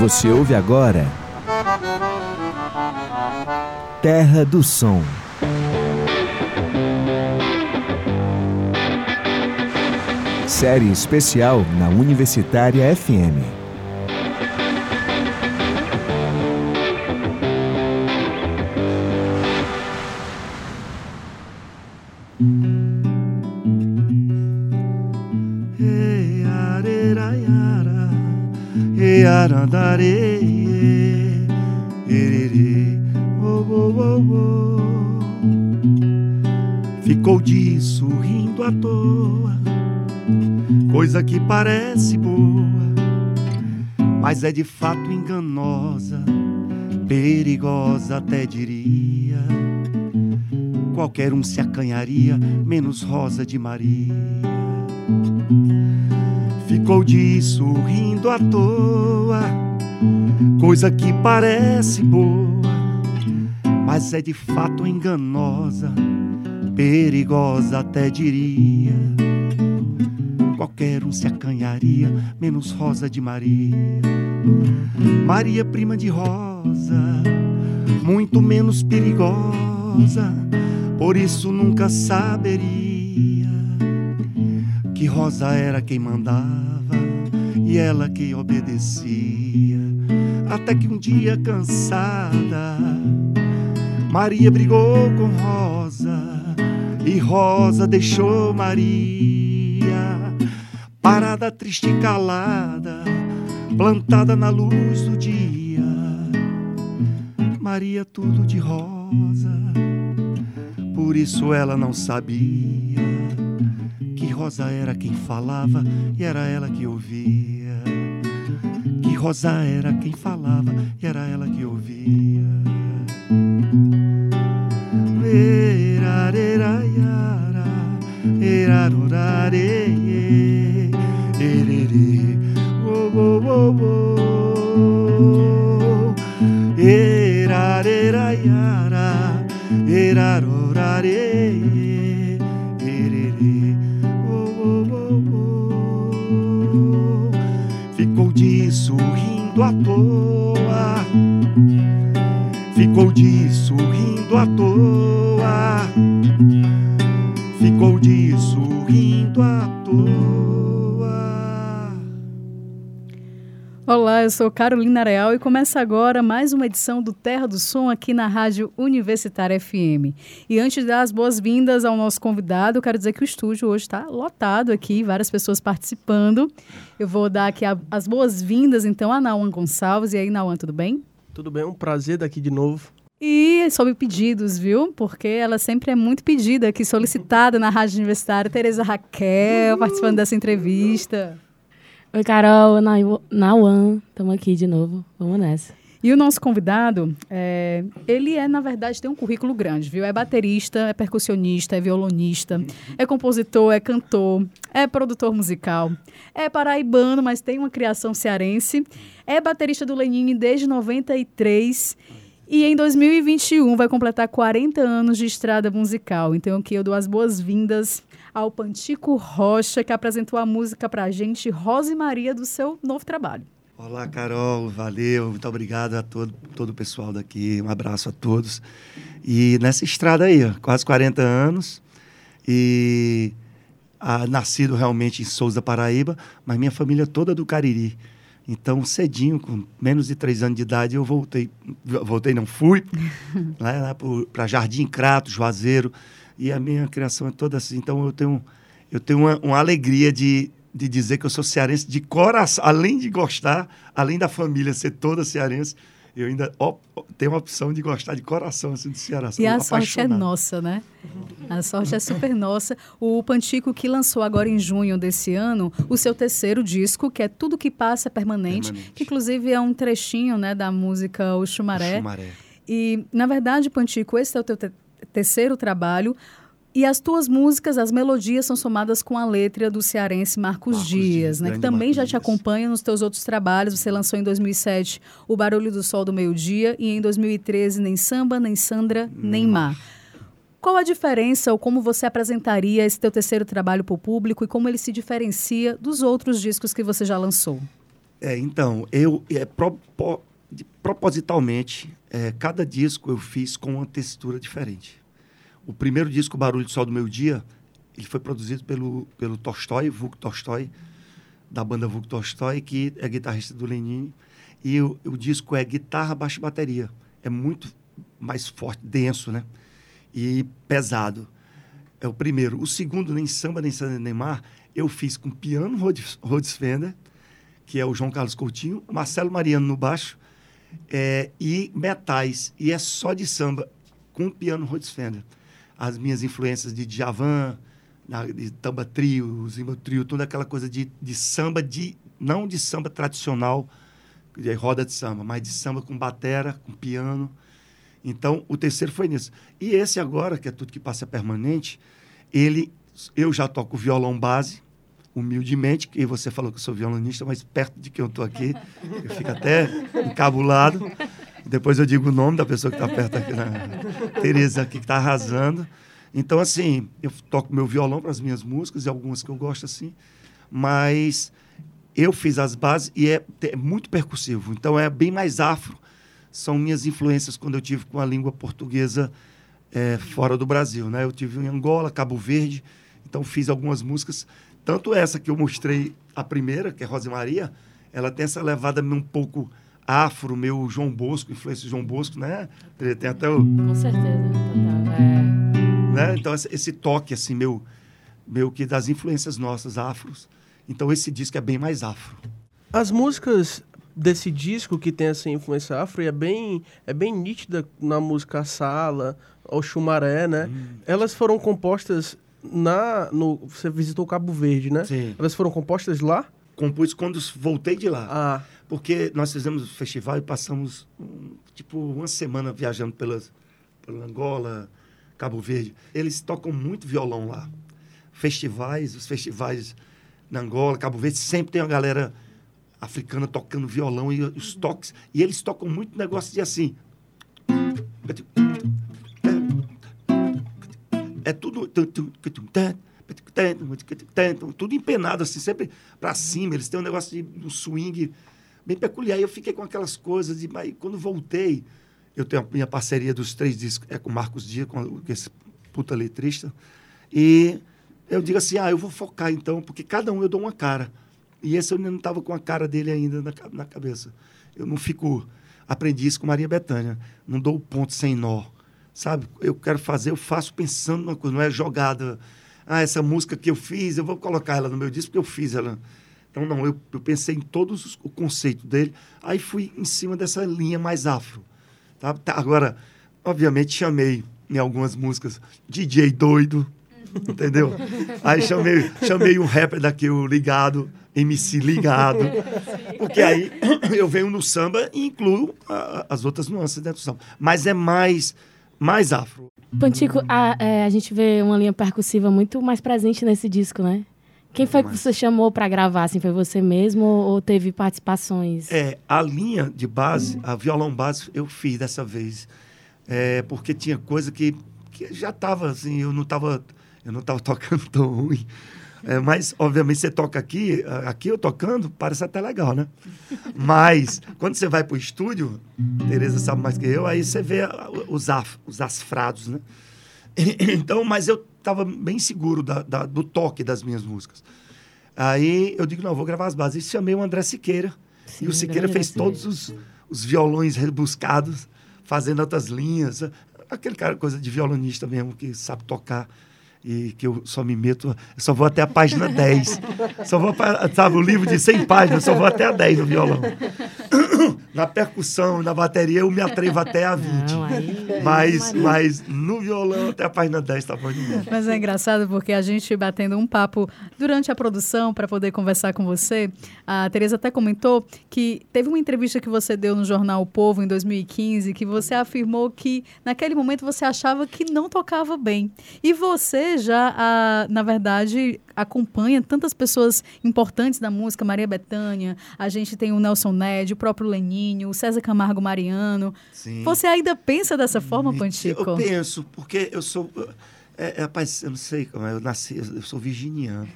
Você ouve agora Terra do Som. Série especial na Universitária FM. Oh, oh, oh. Ficou disso rindo à toa, coisa que parece boa, mas é de fato enganosa, perigosa até diria. Qualquer um se acanharia, menos Rosa de Maria. Ficou disso rindo à toa, coisa que parece boa, mas é de fato enganosa, perigosa até diria. Qualquer um se acanharia, menos Rosa de Maria. Maria, prima de Rosa, muito menos perigosa, por isso nunca saberia que Rosa era quem mandava e ela que obedecia. Até que um dia cansada, Maria brigou com Rosa e Rosa deixou Maria parada, triste e calada, plantada na luz do dia. Maria tudo de rosa, por isso ela não sabia que Rosa era quem falava e era ela que ouvia. Rosa era quem falava e era ela que ouvia. Erareraiara, erarurare, Ficou disso rindo à toa. Ficou disso rindo à toa. Olá, eu sou Carolina Real e começa agora mais uma edição do Terra do Som aqui na Rádio Universitária FM. E antes de dar as boas-vindas ao nosso convidado, quero dizer que o estúdio hoje está lotado aqui, várias pessoas participando. Eu vou dar aqui a, as boas-vindas então a Nauan Gonçalves. E aí, Nauan, tudo bem? Tudo bem, é um prazer daqui de novo. E sob pedidos, viu? Porque ela sempre é muito pedida aqui, solicitada na Rádio Universitária. Tereza Raquel, participando dessa entrevista. Oi, Carol, Nauan, estamos aqui de novo, vamos nessa. E o nosso convidado, é, ele é, na verdade, tem um currículo grande, viu? É baterista, é percussionista, é violonista, é compositor, é cantor, é produtor musical, é paraibano, mas tem uma criação cearense, é baterista do Lenine desde 93 e em 2021 vai completar 40 anos de estrada musical. Então, aqui eu dou as boas-vindas ao Pantico Rocha, que apresentou a música para a gente, Rose Maria, do seu novo trabalho. Olá, Carol, valeu, muito obrigado a todo, todo o pessoal daqui, um abraço a todos. E nessa estrada aí, quase 40 anos, e ah, nascido realmente em Souza, Paraíba, mas minha família toda do Cariri. Então, cedinho, com menos de três anos de idade, eu voltei, voltei não fui, lá, lá para Jardim Crato, Juazeiro, e a minha criação é toda assim. Então eu tenho, eu tenho uma, uma alegria de, de dizer que eu sou cearense de coração. Além de gostar, além da família ser toda cearense, eu ainda op, tenho a opção de gostar de coração assim, do Ceará. E a sorte é nossa, né? A sorte é super nossa. O Pantico que lançou agora em junho desse ano o seu terceiro disco, que é Tudo que Passa é Permanente, Permanente. que inclusive é um trechinho né, da música O Chumaré. O Chumaré. E, na verdade, Pantico, esse é o teu terceiro trabalho. E as tuas músicas, as melodias são somadas com a letra do cearense Marcos, Marcos Dias, Dias, né? Que também Marcos já te acompanha nos teus outros trabalhos. Você lançou em 2007 O Barulho do Sol do Meio-Dia e em 2013 Nem Samba, Nem Sandra, Nem Mar. Qual a diferença ou como você apresentaria esse teu terceiro trabalho para o público e como ele se diferencia dos outros discos que você já lançou? É, então, eu é, pro, pro, propositalmente, é, cada disco eu fiz com uma textura diferente. O primeiro disco, Barulho do Sol do Meu Dia, ele foi produzido pelo, pelo Tolstói, Vuk Tolstói, da banda Vuk Tolstói, que é guitarrista do Lenin. E o, o disco é guitarra, baixo e bateria. É muito mais forte, denso, né? E pesado. É o primeiro. O segundo, Nem Samba, Nem Samba, Nem Mar, eu fiz com piano Rhodes Fender, que é o João Carlos Coutinho, Marcelo Mariano no baixo, é, e metais. E é só de samba, com piano Rhodes Fender. As minhas influências de Djavan, de Tamba Trio, Zimba Trio, toda aquela coisa de, de samba, de não de samba tradicional, de roda de samba, mas de samba com batera, com piano. Então, o terceiro foi nisso. E esse agora, que é tudo que passa permanente, ele, eu já toco violão base, humildemente, que você falou que eu sou violonista, mas perto de quem eu estou aqui, eu fico até encabulado. Depois eu digo o nome da pessoa que está perto aqui, na Tereza, aqui, que está arrasando. Então, assim, eu toco meu violão para as minhas músicas, e algumas que eu gosto assim, mas eu fiz as bases e é, é muito percussivo. Então, é bem mais afro. São minhas influências quando eu tive com a língua portuguesa é, fora do Brasil, né? Eu tive em Angola, Cabo Verde, então fiz algumas músicas tanto essa que eu mostrei, a primeira, que é Rosa Maria, ela tem essa levada um pouco afro, meu João Bosco, influência de João Bosco, né? Tem até o... Com certeza, total. É... Né? Então, esse toque, assim, meu, meu que das influências nossas afros. Então, esse disco é bem mais afro. As músicas desse disco que tem essa influência afro é bem, é bem nítida na música Sala, ou Chumaré, né? Hum. Elas foram compostas na no você visitou Cabo Verde, né? Sim. Elas foram compostas lá? Compus quando voltei de lá. Ah. Porque nós fizemos o festival e passamos tipo uma semana viajando pelas pela Angola, Cabo Verde. Eles tocam muito violão lá. Festivais, os festivais na Angola, Cabo Verde, sempre tem uma galera africana tocando violão e os toques. E eles tocam muito negócio de assim. é tudo tudo empenado assim, sempre para cima. Eles têm um negócio de um swing bem peculiar. Eu fiquei com aquelas coisas de, mas quando voltei, eu tenho a minha parceria dos três discos é com Marcos Dias, com esse puta letrista. E eu digo assim: "Ah, eu vou focar então, porque cada um eu dou uma cara". E esse eu não estava com a cara dele ainda na, na cabeça. Eu não fico aprendi isso com Maria Bethânia. Não dou o ponto sem nó sabe? Eu quero fazer, eu faço pensando numa coisa, não é jogada. Ah, essa música que eu fiz, eu vou colocar ela no meu disco porque eu fiz ela. Então, não, eu, eu pensei em todos os, o conceito dele, aí fui em cima dessa linha mais afro. Tá? tá agora, obviamente, chamei em algumas músicas DJ doido, entendeu? Aí chamei, chamei um rapper daqui, o Ligado, MC Ligado, porque aí eu venho no samba e incluo a, as outras nuances dentro do samba. Mas é mais mais afro. Pantico, a, é, a gente vê uma linha percussiva muito mais presente nesse disco, né? Quem foi que você chamou para gravar? Assim, foi você mesmo ou teve participações? É, a linha de base, a violão base, eu fiz dessa vez. É, porque tinha coisa que, que já estava assim, eu não estava eu não tava tocando tão ruim. É, mas, obviamente, você toca aqui, aqui eu tocando, parece até legal, né? Mas, quando você vai para o estúdio, Tereza sabe mais que eu, aí você vê os, af, os asfrados, né? Então, mas eu estava bem seguro da, da, do toque das minhas músicas. Aí eu digo, não, vou gravar as bases. E chamei o André Siqueira. Sim, e o Siqueira fez todos os, os violões rebuscados, fazendo outras linhas. Aquele cara, coisa de violonista mesmo, que sabe tocar e que eu só me meto, só vou até a página 10. Só vou, sabe, o livro de 100 páginas, só vou até a 10 no violão. Na percussão, na bateria, eu me atrevo até a 20. Não, aí, mas, mas no violão, até a página 10 tá bom demais. Mas é engraçado porque a gente batendo um papo durante a produção para poder conversar com você, a Tereza até comentou que teve uma entrevista que você deu no jornal O Povo em 2015 que você afirmou que naquele momento você achava que não tocava bem. E você já, a, na verdade, acompanha tantas pessoas importantes da música, Maria Bethânia, a gente tem o Nelson Ned, o próprio Leninho, o César Camargo Mariano. Sim. Você ainda pensa dessa forma, Pantico? Eu penso, porque eu sou... É, é, rapaz, eu não sei como é, eu nasci, eu sou virginiano.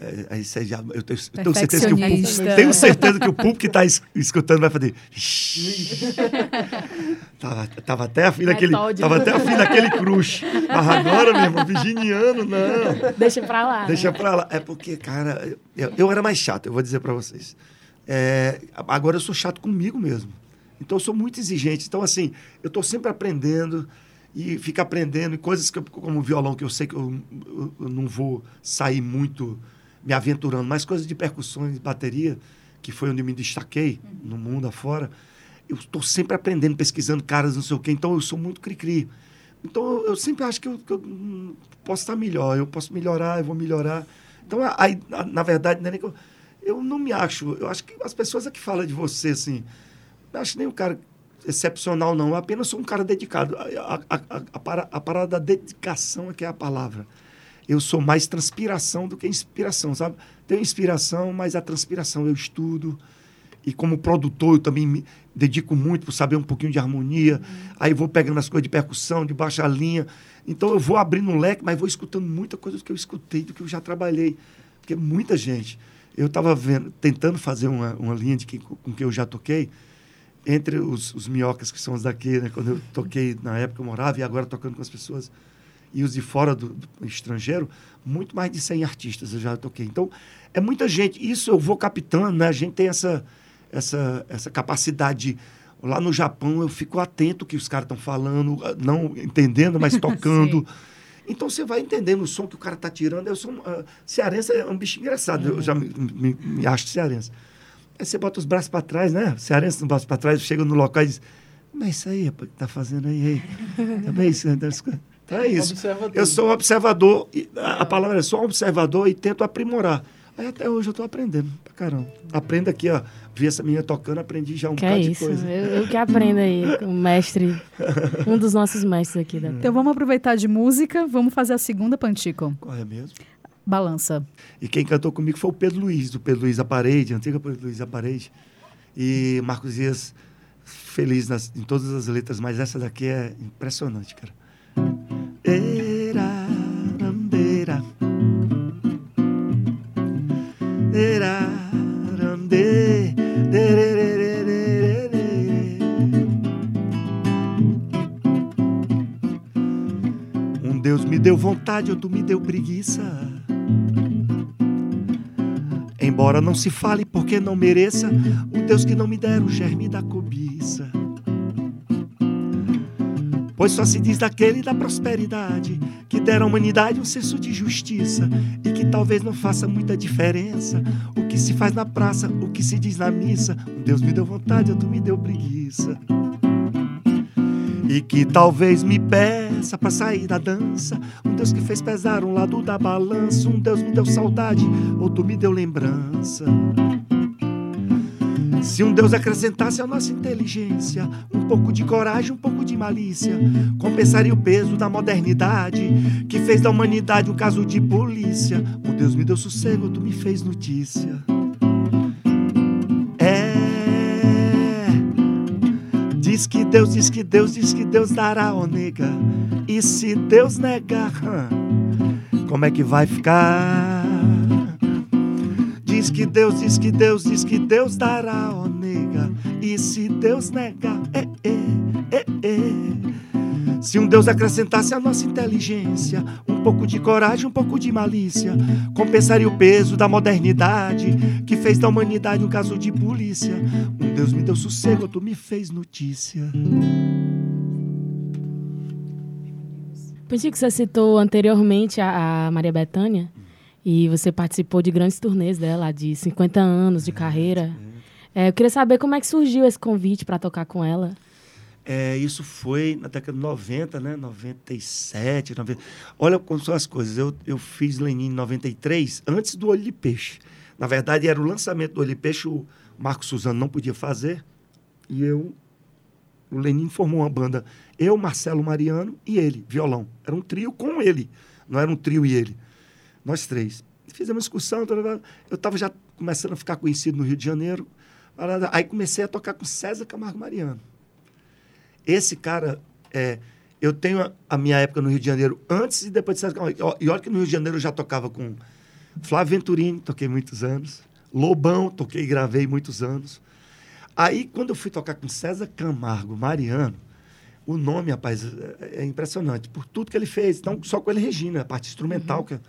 É, aí você já, eu tenho, eu tenho certeza que o público, tenho certeza que o público que está escutando vai fazer. tava, tava até afim daquele, Metódico. tava até afim daquele crush. Mas agora, meu irmão, virginiano, não. Deixa pra lá. Deixa né? pra lá. É porque, cara, eu, eu era mais chato, eu vou dizer pra vocês. É, agora eu sou chato comigo mesmo. Então eu sou muito exigente. Então, assim, eu tô sempre aprendendo e fico aprendendo e coisas que eu, como violão, que eu sei que eu, eu- eu não vou sair muito me aventurando, mas coisas de percussões, bateria, que foi onde eu me destaquei no mundo afora. Eu estou sempre aprendendo, pesquisando caras, não sei o quê. Então eu sou muito cri-cri. Então eu, sempre acho que eu, que hum, posso estar melhor, eu posso melhorar, eu vou melhorar. Então, aí, na verdade, não é nem que eu, eu não me acho. Eu acho que as pessoas é que falam de você, assim. Não acho nem um cara excepcional, não. Eu apenas sou um cara dedicado. A, a, a, a, para- a parada da dedicação é que é a palavra. Eu sou mais transpiração do que inspiração, sabe? Tenho inspiração, mas a transpiração eu estudo. E como produtor, eu também me dedico muito para saber um pouquinho de harmonia. Aí vou pegando as coisas de percussão, de baixa linha. Então eu vou abrindo um leque, mas vou escutando muita coisa do que eu escutei, do que eu já trabalhei. Porque muita gente. Eu estava tentando fazer uma, uma linha de que, com que eu já toquei entre os, os minhocas, que são os daqui, né? Quando eu toquei, na época eu morava, e agora tocando com as pessoas, e os de fora do, do estrangeiro, muito mais de 100 artistas eu já toquei. Então, é muita gente. Isso eu vou captando, né? A gente tem essa, essa, essa capacidade. de- Lá no Japão, eu fico atento ao que os caras estão falando, não entendendo, mas tocando. Então você vai entendendo o som que o cara tá tirando. Eu sou ah, cearense é um bicho engraçado. Eu já me, me, me acho cearense. Aí você bota os braços para trás, né? Cearense no braço para trás, chega no local e diz: Mas é isso aí, rapaz, que tá fazendo aí? aí? Também isso, né? Então é isso. Observa tudo. Eu sou um observador, a, a palavra é sou um observador e tento aprimorar. Aí até hoje eu tô aprendendo pra caramba. Aprendo aqui, ó. Vi essa menina tocando, aprendi já um Que bocado é de isso. coisa. Eu, eu que aprendo aí, com o mestre, um dos nossos mestres aqui da Então vamos aproveitar de música, vamos fazer a segunda Pantico. Qual é mesmo? Balança. E quem cantou comigo foi o Pedro Luiz, do Pedro Luiz da Parede, antiga Pedro Luiz da Parede. E Marcos Dias, feliz nas, em todas as letras, mas essa daqui é impressionante, cara. Era, vontade, outro me deu preguiça. Embora não se fale porque não mereça, o Deus que não me der o germe da cobiça. Pois só se diz daquele da prosperidade que der à humanidade um senso de justiça e que talvez não faça muita diferença o que se faz na praça, o que se diz na missa. Deus me deu vontade, outro me deu preguiça e que talvez me peça pra sair da dança. Um Deus que fez pesar um lado da balança. Um Deus me deu saudade, outro me deu lembrança. Se um Deus acrescentasse à nossa inteligência um pouco de coragem, um pouco de malícia, compensaria o peso da modernidade que fez da humanidade um caso de polícia. Um Deus me deu sossego, outro me fez notícia. Diz que Deus, diz que Deus, diz que Deus dará, ô nega. E se Deus negar, como é que vai ficar? Diz que Deus, diz que Deus, diz que Deus dará, ô nega. E se Deus negar, é. Se um Deus acrescentasse à nossa inteligência um pouco de coragem, um pouco de malícia, compensaria o peso da modernidade que fez da humanidade um caso de polícia. Um Deus me deu sossego, outro me fez notícia. Pantico, você citou anteriormente a, a Maria Bethânia e você participou de grandes turnês dela, de 50 anos de carreira. É, eu queria saber como é que surgiu esse convite para tocar com ela. É, isso foi na década de 90, né? 97, 90. Olha como são as coisas. Eu, eu fiz Lenin em 93, antes do Olho de Peixe. Na verdade, era o lançamento do Olho de Peixe, o Marco Suzano não podia fazer. E eu, o Lenin formou uma banda, eu, Marcelo Mariano e ele, violão. Era um trio com ele, não era um trio e ele. Nós três. Fizemos excursão, eu estava já começando a ficar conhecido no Rio de Janeiro. Aí comecei a tocar com César Camargo Mariano. Esse cara, é, eu tenho a, a, minha época no Rio de Janeiro antes e depois de César Camargo. E olha que no Rio de Janeiro eu já tocava com Flávio Venturini, toquei muitos anos. Lobão, toquei e gravei muitos anos. Aí, quando eu fui tocar com César Camargo, Mariano, o nome, rapaz, é, é impressionante, por tudo que ele fez. Então, só com ele Regina, a parte instrumental. Uhum. Que...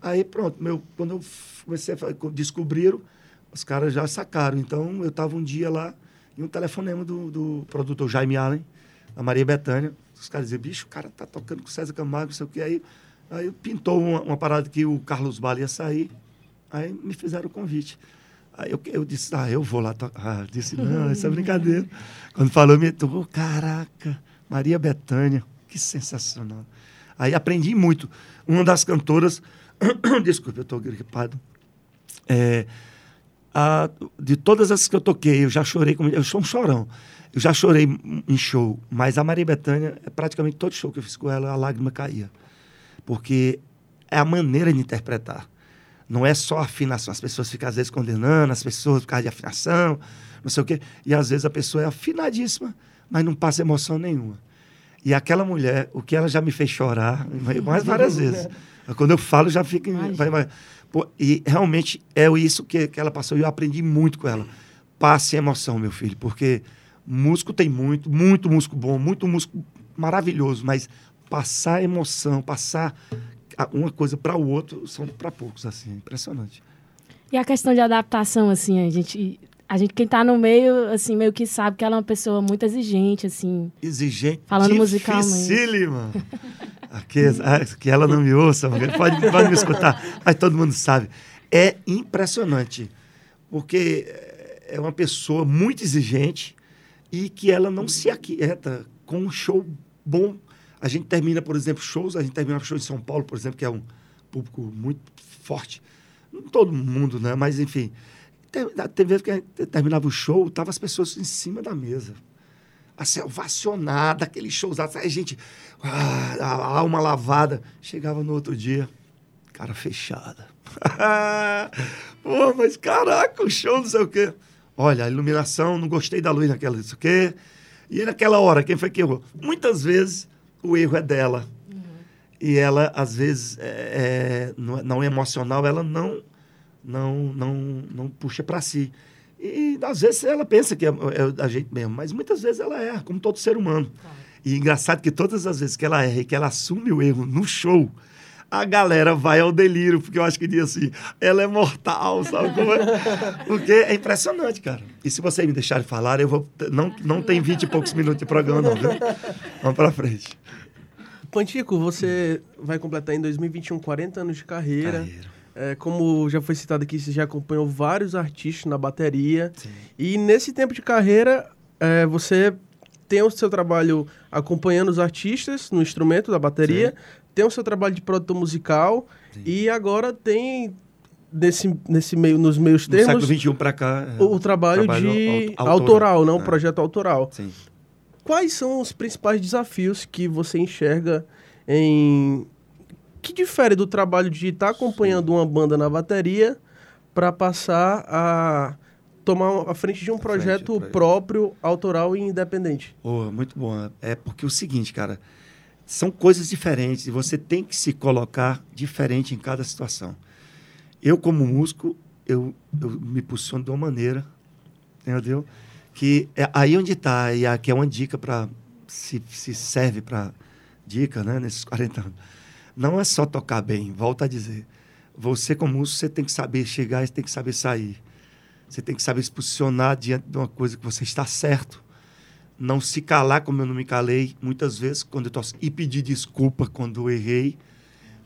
Aí, pronto, meu, quando eu comecei a descobriram, os caras já sacaram. Então, eu estava um dia lá, e um telefonema do, do produtor Jaime Allen, a Maria Bethânia. Os caras diziam, bicho, o cara tá tocando com César Camargo, não sei o que. Aí, aí pintou uma, uma parada que o Carlos Bala ia sair. Aí me fizeram o convite. Aí eu, eu disse, ah, eu vou lá tocar. Ah, disse, não, isso é brincadeira. Quando falou, me tocou, caraca, Maria Bethânia, que sensacional. Aí aprendi muito. Uma das cantoras, desculpe, eu estou gripado. É, de todas as que eu toquei, eu já chorei, eu sou um chorão. Eu já chorei em show, mas a Maria Bethânia, é praticamente todo show que eu fiz com ela, a lágrima caía. Porque é a maneira de interpretar. Não é só afinação. As pessoas ficam, às vezes, condenando as pessoas por causa de afinação, não sei o quê. E, às vezes, a pessoa é afinadíssima, mas não passa emoção nenhuma. E aquela mulher, o que ela já me fez chorar, mais várias vezes. Quando eu falo, já fica... Vai. Pô, e, realmente, é isso que, que ela passou. E eu aprendi muito com ela. Passe emoção, meu filho, porque músico tem muito, muito músico bom, muito músico maravilhoso, mas passar emoção, passar uma coisa para o outro são para poucos, assim, impressionante. E a questão de adaptação, assim, a gente, a gente quem está no meio, assim, meio que sabe que ela é uma pessoa muito exigente, assim. Exigente. Falando musicalmente. Dificílima. Aqui, que ela não me ouça, pode, pode me escutar, mas todo mundo sabe. É impressionante, porque é uma pessoa muito exigente e que ela não se aquieta com um show bom a gente termina, por exemplo, shows, a gente termina show em São Paulo, por exemplo, que é um público muito forte. Não todo mundo, né? Mas, enfim. Tem vezes que terminava o show, tava as pessoas em cima da mesa. Assim, ovacionada, aquele showzado. Aí a gente, ah, a alma lavada. Chegava no outro dia, cara fechada. Pô, mas caraca, o show não sei o quê. Olha, a iluminação, não gostei da luz naquela, não sei o quê. E naquela hora, quem foi que errou? Muitas vezes o erro é dela. Uhum. E ela, às vezes, é, é, não, é emocional, ela não, não, não, não puxa para si. E, às vezes, ela pensa que é, é a gente mesmo, mas muitas vezes ela erra, como todo ser humano. E engraçado que todas as vezes que ela erra e que ela assume o erro no show, a galera vai ao delírio, porque eu acho que diz assim, ela é mortal, sabe como é? Porque é impressionante, cara. E se vocês me deixarem falar, eu vou. Não, não tem vinte e poucos minutos de programa, não, viu? Vamos pra frente. Pantico, você vai completar em 2021 40 anos de carreira. carreira. É, como já foi citado aqui, você já acompanhou vários artistas na bateria. Sim. E nesse tempo de carreira, é, você tem o seu trabalho acompanhando os artistas no instrumento da bateria, Sim tem o seu trabalho de produtor musical Sim. e agora tem nesse, nesse meio, nos meios termos. Do século XXI para cá. É, o, trabalho, trabalho de autoral, autoral não, é. um projeto autoral. Sim. Quais são os principais desafios que você enxerga em. Que difere do trabalho de estar tá acompanhando Sim. uma banda na bateria para passar a tomar a frente de um projeto frente, próprio, autoral e independente? Oh, muito bom. É porque é o seguinte, cara são coisas diferentes e você tem que se colocar diferente em cada situação. Eu, como músico, eu, eu me posiciono de uma maneira, entendeu? Que é aí onde está, e aqui é uma dica para, se, se serve para dica, né, nesses 40 anos. Não é só tocar bem, volta a dizer. Você, como músico, você tem que saber chegar e tem que saber sair. Você tem que saber se posicionar diante de uma coisa que você está certo não se calar como eu não me calei muitas vezes quando eu tô, e pedir desculpa quando eu errei.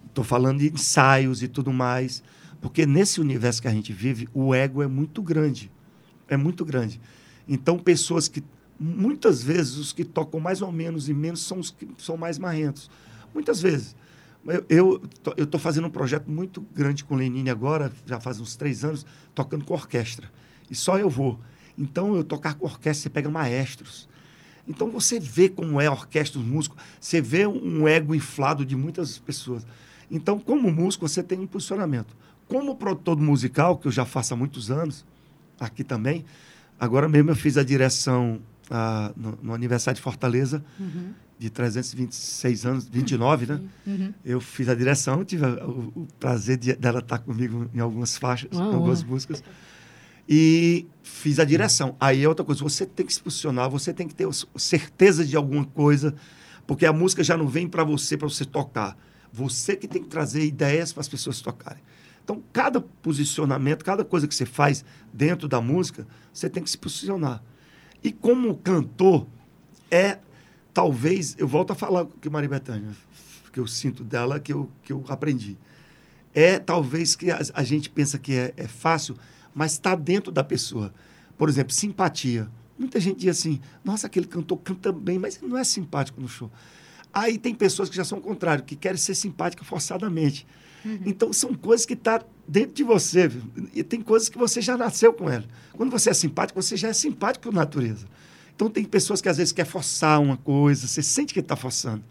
Estou falando de ensaios e tudo mais, porque nesse universo que a gente vive, o ego é muito grande. É muito grande. Então, pessoas que muitas vezes os que tocam mais ou menos e menos são os que são mais marrentos. Muitas vezes. Eu estou fazendo um projeto muito grande com o Lenine agora, já faz uns três anos, tocando com orquestra. E só eu vou. Então, eu tocar com orquestra, você pega maestros. Então você vê como é a orquestra, os músicos, você vê um ego inflado de muitas pessoas. Então, como músico, você tem um posicionamento. Como produtor musical, que eu já faço há muitos anos, aqui também, agora mesmo eu fiz a direção ah, no, no, aniversário de Fortaleza, uhum. De 326 anos, 29, né? Uhum. Eu fiz a direção, tive o, o prazer de, dela estar comigo em algumas faixas, em algumas músicas. E fiz a direção. Aí é outra coisa, você tem que se posicionar, você tem que ter certeza de alguma coisa, porque a música já não vem para você, para você tocar. Você que tem que trazer ideias para as pessoas tocarem. Então, cada posicionamento, cada coisa que você faz dentro da música, você tem que se posicionar. E como cantor, é talvez, eu volto a falar que Maria Bethânia, que eu sinto dela, que eu, que eu aprendi. É talvez que a, a gente pensa que é, é fácil, mas está dentro da pessoa. Por exemplo, simpatia. Muita gente diz assim, nossa, aquele cantor canta bem, mas ele não é simpático no show. Aí tem pessoas que já são o contrário, que querem ser simpáticas forçadamente. Uhum. Então, são coisas que estão tá dentro de você. Viu? E tem coisas que você já nasceu com ela. Quando você é simpático, você já é simpático por natureza. Então, tem pessoas que às vezes quer forçar uma coisa, você sente que está forçando.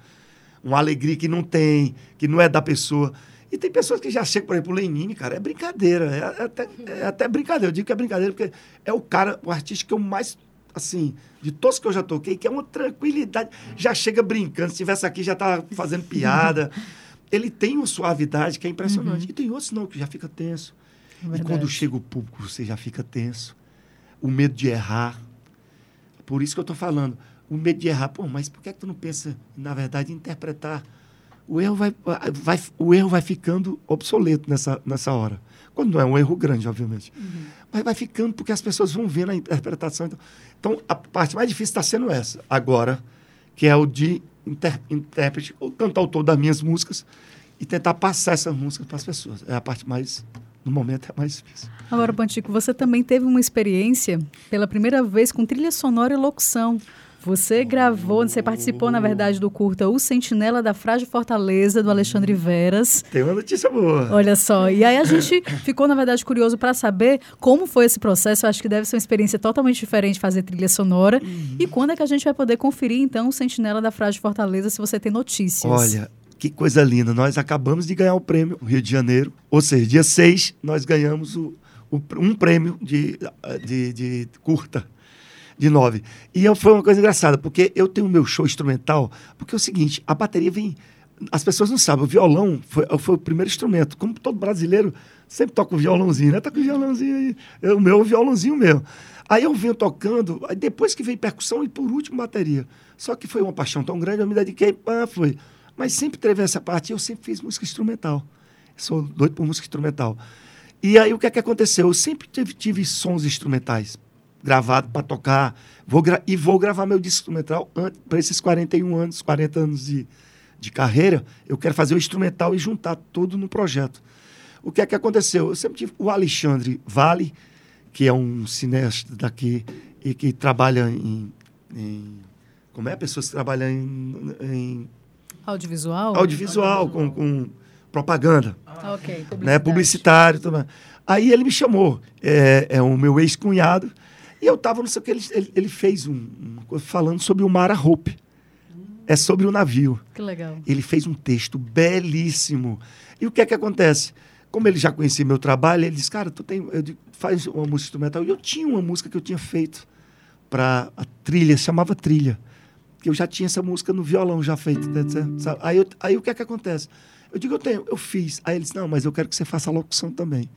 Uma alegria que não tem, que não é da pessoa. E tem pessoas que já chegam, por exemplo, o Lenine, cara, é brincadeira. É, é até, é até brincadeira. Eu digo que é brincadeira porque é o cara, o artista que eu mais, assim, de todos que eu já toquei, que é uma tranquilidade. Já chega brincando. Se estivesse aqui, já tá fazendo piada. Ele tem uma suavidade que é impressionante. Uhum. E tem outros não, que já fica tenso. Verdade. E quando chega o público, você já fica tenso. O medo de errar. Por isso que eu estou falando. O medo de errar. Pô, mas por que, é que tu não pensa, na verdade, em interpretar o erro vai, vai, o erro vai ficando obsoleto nessa, nessa hora. Quando não é um erro grande, obviamente. Uhum. Mas vai ficando porque as pessoas vão vendo a interpretação. Então, então a parte mais difícil está sendo essa. Agora, que é o de inter, intérprete, o cantautor das minhas músicas e tentar passar essa música para as pessoas. É a parte mais, no momento, é mais difícil. Agora, Pantico, você também teve uma experiência pela primeira vez com trilha sonora e locução. Você gravou, você participou, na verdade, do curta O Sentinela da Frágil Fortaleza, do Alexandre Veras. Tem uma notícia boa. Olha só. E aí a gente ficou, na verdade, curioso para saber como foi esse processo. Eu acho que deve ser uma experiência totalmente diferente fazer trilha sonora. Uhum. E quando é que a gente vai poder conferir, então, o Sentinela da Frágil Fortaleza, se você tem notícias? Olha, que coisa linda. Nós acabamos de ganhar o prêmio Rio de Janeiro. Ou seja, dia 6, nós ganhamos o, o um prêmio de, de, de curta de nove. E eu, foi uma coisa engraçada, porque eu tenho meu show instrumental, porque é o seguinte, a bateria vem... As pessoas não sabem, o violão foi, foi o primeiro instrumento. Como todo brasileiro, sempre toca o violãozinho, né? Toca o violãozinho aí. Eu, o meu o violãozinho mesmo. Aí eu venho tocando, depois que veio percussão e por último bateria. Só que foi uma paixão tão grande, eu me dediquei, ah, foi. Mas sempre teve essa parte, eu sempre fiz música instrumental. sou doido por música instrumental. E aí o que é que aconteceu? Eu sempre tive, tive sons instrumentais gravado para tocar. Vou e vou gravar meu disco instrumental para esses 41 anos, 40 anos de, de carreira. Eu quero fazer o instrumental e juntar tudo no projeto. O que é que aconteceu? Eu sempre tive o Alexandre Vale, que é um cineasta daqui e que trabalha em. em como é? Pessoas que trabalham em. em audiovisual? Audiovisual, com, com propaganda. Ah, ok. Né? Publicitário também. Aí ele me chamou, é, é o meu ex-cunhado, e eu estava, não sei o que, ele, ele, ele fez um, um, falando sobre o Mara Hope. É sobre o navio. Que legal. Ele fez um texto belíssimo. E o que é que acontece? Como ele já conhecia meu trabalho, ele disse, cara, tu tem, eu digo, faz uma música instrumental. E eu tinha uma música que eu tinha feito para a trilha, chamava Trilha. Que eu já tinha essa música no violão já feita. Né, aí, eu, aí o que é que acontece? Eu digo, eu tenho, eu fiz. Aí ele disse, não, mas eu quero que você faça a locução também.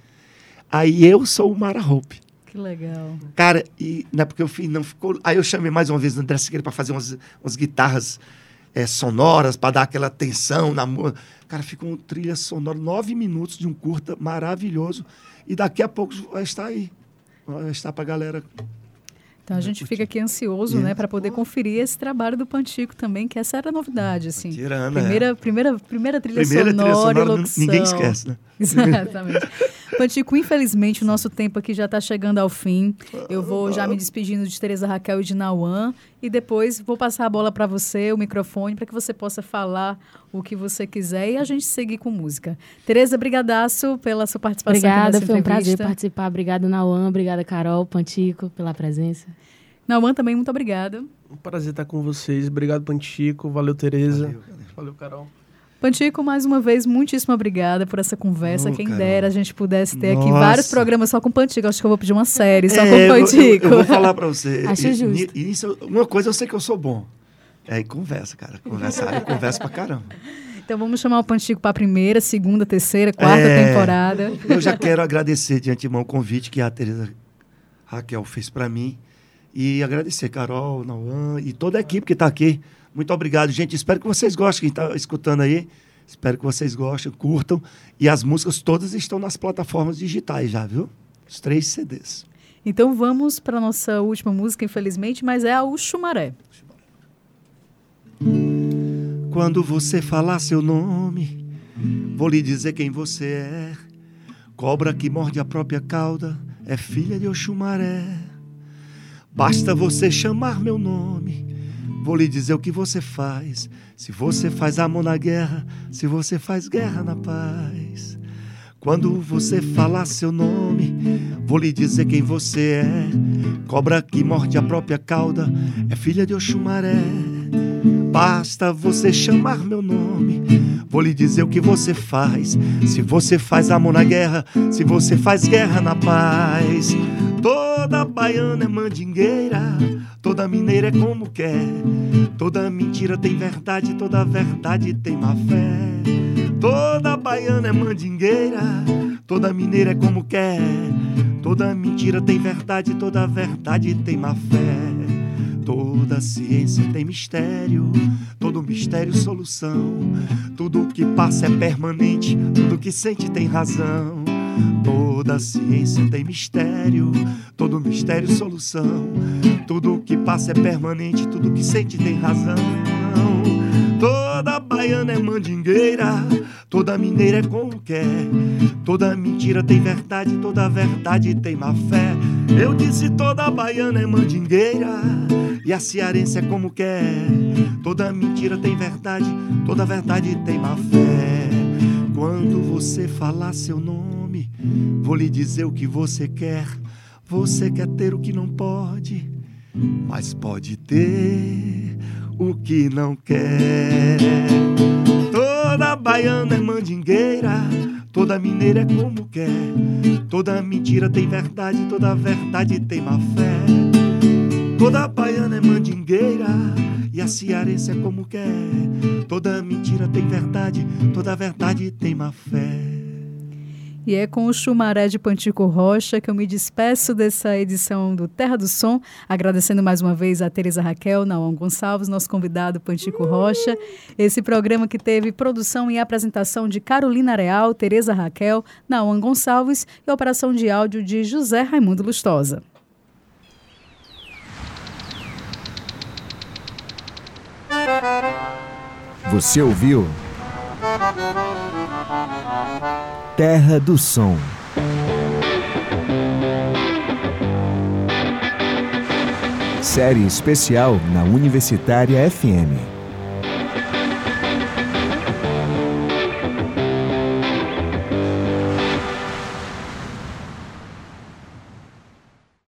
Aí eu sou o Mara Hope. Que legal. Cara, e não é porque eu fiz, não ficou. Aí eu chamei mais uma vez o André Siqueira para fazer umas, umas guitarras é, sonoras, para dar aquela tensão na música. Cara, ficou uma trilha sonora, nove minutos de um curta maravilhoso. E daqui a pouco vai estar aí. Vai estar para a galera então a gente fica aqui ansioso, né, para poder conferir esse trabalho do Pantico também, que essa era a novidade, assim. Tirana, primeira, é. primeira, primeira trilha primeira sonora, trilha sonora locução. Ninguém esquece, né? Exatamente. Pantico, infelizmente o nosso tempo aqui já está chegando ao fim. Eu vou já me despedindo de Tereza Raquel e de Nauã e depois vou passar a bola para você, o microfone, para que você possa falar o que você quiser e a gente seguir com música. Tereza, brigadaço pela sua participação Obrigada, foi um prazer participar. Obrigada, Nauã. Obrigada, Carol, Pantico, pela presença. Nauã também, muito obrigada. Um prazer estar com vocês. Obrigado, Pantico. Valeu, Tereza. Valeu, Valeu Carol. Pantico, mais uma vez, muitíssimo obrigada por essa conversa. Oh, Quem Carol. dera a gente pudesse ter Nossa. aqui vários programas só com Pantico. Acho que eu vou pedir uma série só é, com Pantico. Eu, eu, vou falar para você. Acho justo. Isso, uma coisa eu sei que eu sou bom É, e conversa, cara. Conversa, eu converso pra caramba. Então vamos chamar o Panchico para a primeira, segunda, terceira, quarta é, temporada. Eu já quero agradecer de antemão o convite que a Teresa Raquel fez para mim. E agradecer Carol, Nauan e toda a equipe que está aqui. Muito obrigado, gente. Espero que vocês gostem, quem está escutando aí. Espero que vocês gostem, curtam. E as músicas todas estão nas plataformas digitais já, viu? Os três CDs. Então vamos para a nossa última música, infelizmente, mas é a O Chumaré. Quando você falar seu nome, vou lhe dizer quem você é. Cobra que morde a própria cauda é filha de Oxumaré. Basta você chamar meu nome, vou lhe dizer o que você faz. Se você faz amor na guerra, se você faz guerra na paz. Quando você falar seu nome, vou lhe dizer quem você é. Cobra que morde a própria cauda é filha de Oxumaré. Basta você chamar meu nome, vou lhe dizer o que você faz. Se você faz amor na guerra, se você faz guerra na paz. Toda baiana é mandingueira, toda mineira é como quer. Toda mentira tem verdade, toda verdade tem má fé. Toda baiana é mandingueira, toda mineira é como quer. Toda mentira tem verdade, toda verdade tem má fé. Toda ciência tem mistério, todo mistério solução. Tudo que passa é permanente, tudo que sente tem razão. Toda ciência tem mistério, todo mistério solução. Tudo que passa é permanente, tudo que sente tem razão. Toda baiana é mandingueira, toda mineira é como quer. Toda mentira tem verdade, toda verdade tem má fé. Eu disse toda baiana é mandingueira e a cearense é como quer. Toda mentira tem verdade, toda verdade tem má fé. Quando você falar seu nome, vou lhe dizer o que você quer. Você quer ter o que não pode, mas pode ter o que não quer. Toda baiana é mandingueira, toda mineira é como quer. Toda mentira tem verdade, toda verdade tem má fé. Toda baiana é mandingueira e a cearense é como quer. Toda mentira tem verdade, toda verdade tem má fé. E é com o Chumaré de Pantico Rocha que eu me despeço dessa edição do Terra do Som, agradecendo mais uma vez a Teresa Raquel, Naon Gonçalves, nosso convidado Pantico Rocha. Esse programa que teve produção e apresentação de Carolina Real, Teresa Raquel, Naon Gonçalves e operação de áudio de José Raimundo Lustosa. Você ouviu? Terra do Som. Série especial na Universitária FM.